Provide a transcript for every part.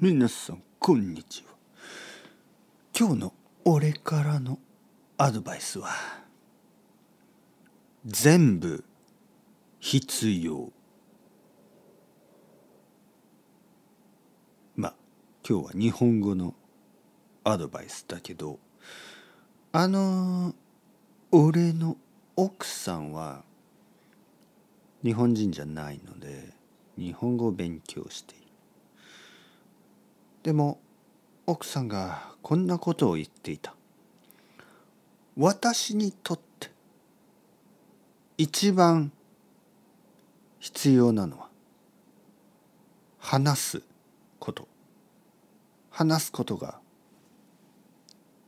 皆さんこんにちは。今日の俺からのアドバイスは全部必要。まあ今日は日本語のアドバイスだけどあの俺の奥さんは日本人じゃないので日本語を勉強している。でも奥さんがこんなことを言っていた。私にとって一番必要なのは話すこと。話すことが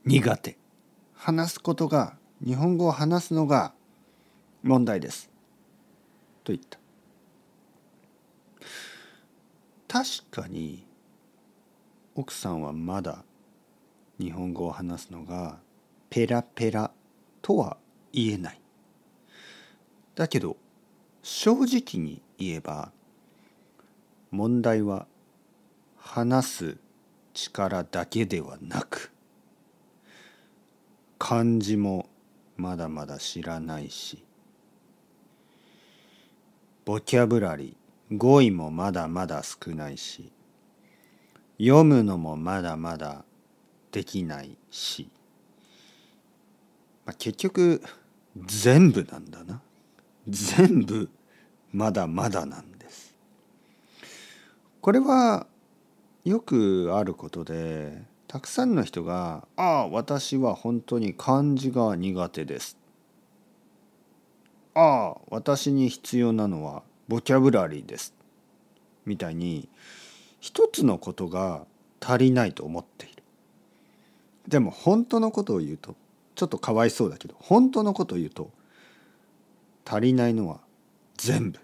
苦手。話すことが日本語を話すのが問題です。と言った。確かに奥さんはまだ日本語を話すのがペラペラとは言えない。だけど正直に言えば問題は話す力だけではなく漢字もまだまだ知らないしボキャブラリー語彙もまだまだ少ないし読むのもまだまだできないし、まあ、結局全部なんだな。全部まだまだなんです。これはよくあることでたくさんの人が「ああ私は本当に漢字が苦手です」「ああ私に必要なのはボキャブラリーです」みたいに一つのことが足りないと思っている。でも本当のことを言うとちょっとかわいそうだけど本当のことを言うと足りないのは全部。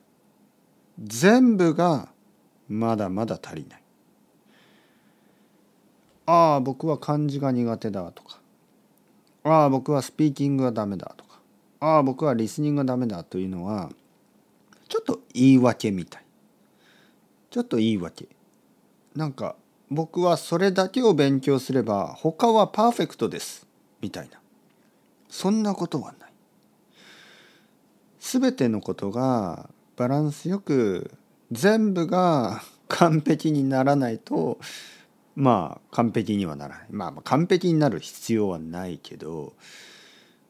全部がまだまだ足りない。ああ僕は漢字が苦手だとか。ああ僕はスピーキングがダメだとか。ああ僕はリスニングがダメだというのはちょっと言い訳みたい。ちょっと言い訳。なんか僕はそれだけを勉強すれば他はパーフェクトですみたいな。そんなことはない。全てのことがバランスよく全部が 完璧にならないとまあ完璧にはならない。まあ完璧になる必要はないけど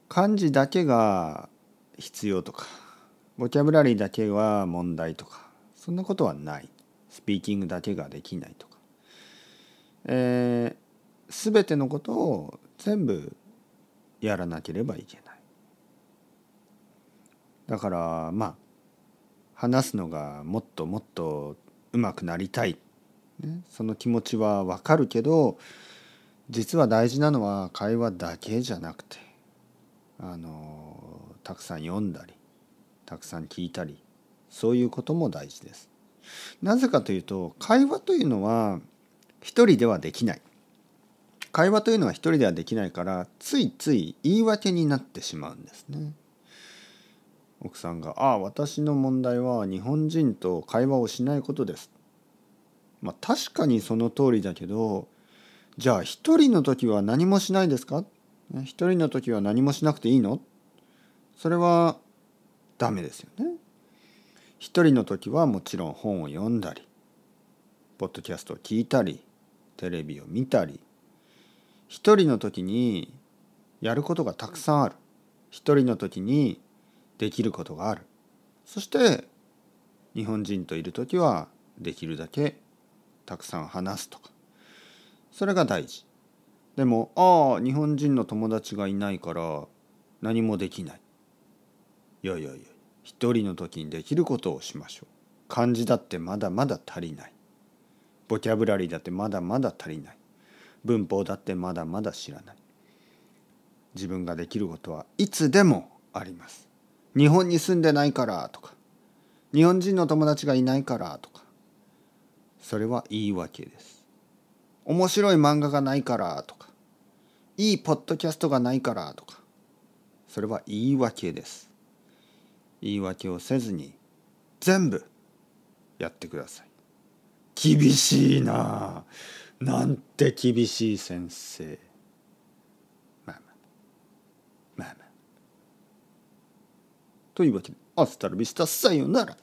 漢字だけが必要とかボキャブラリーだけは問題とかそんなことはない。スピーキングだけができないとか、えー、全てのことを全部やらなければいけない。だからまあ話すのがもっともっと上手くなりたい。ね、その気持ちはわかるけど実は大事なのは会話だけじゃなくてあのたくさん読んだりたくさん聞いたりそういうことも大事です。なぜかというと会話というのは一人ではできない。会話というのは一人ではできないからついつい言い訳になってしまうんですね。奥さんが「ああ私の問題は日本人と会話をしないことです」まあ確かにその通りだけどじゃあ一人の時は何もしないですか？一人の時は何もしなくていいの？それはダメですよね。一人の時はもちろん本を読んだりポッドキャストを聞いたりテレビを見たり一人の時にやることがたくさんある。一人の時にできることがある。そして日本人といる時はできるだけたくさん話すとか。それが大事。でもああ日本人の友達がいないから何もできない。いやいやいや。一人の時にできることをしましょう。漢字だってまだまだ足りない。ボキャブラリーだってまだまだ足りない。文法だってまだまだ知らない。自分ができることはいつでもあります。日本に住んでないからとか。日本人の友達がいないからとか。それは言い訳です。面白い漫画がないからとか。いいポッドキャストがないからとか。それは言い訳です。言い訳をせずに全部やってください。厳しいな。なんて厳しい先生。まあまあ。まあまあ。というわけでアスタルビスタさよなら。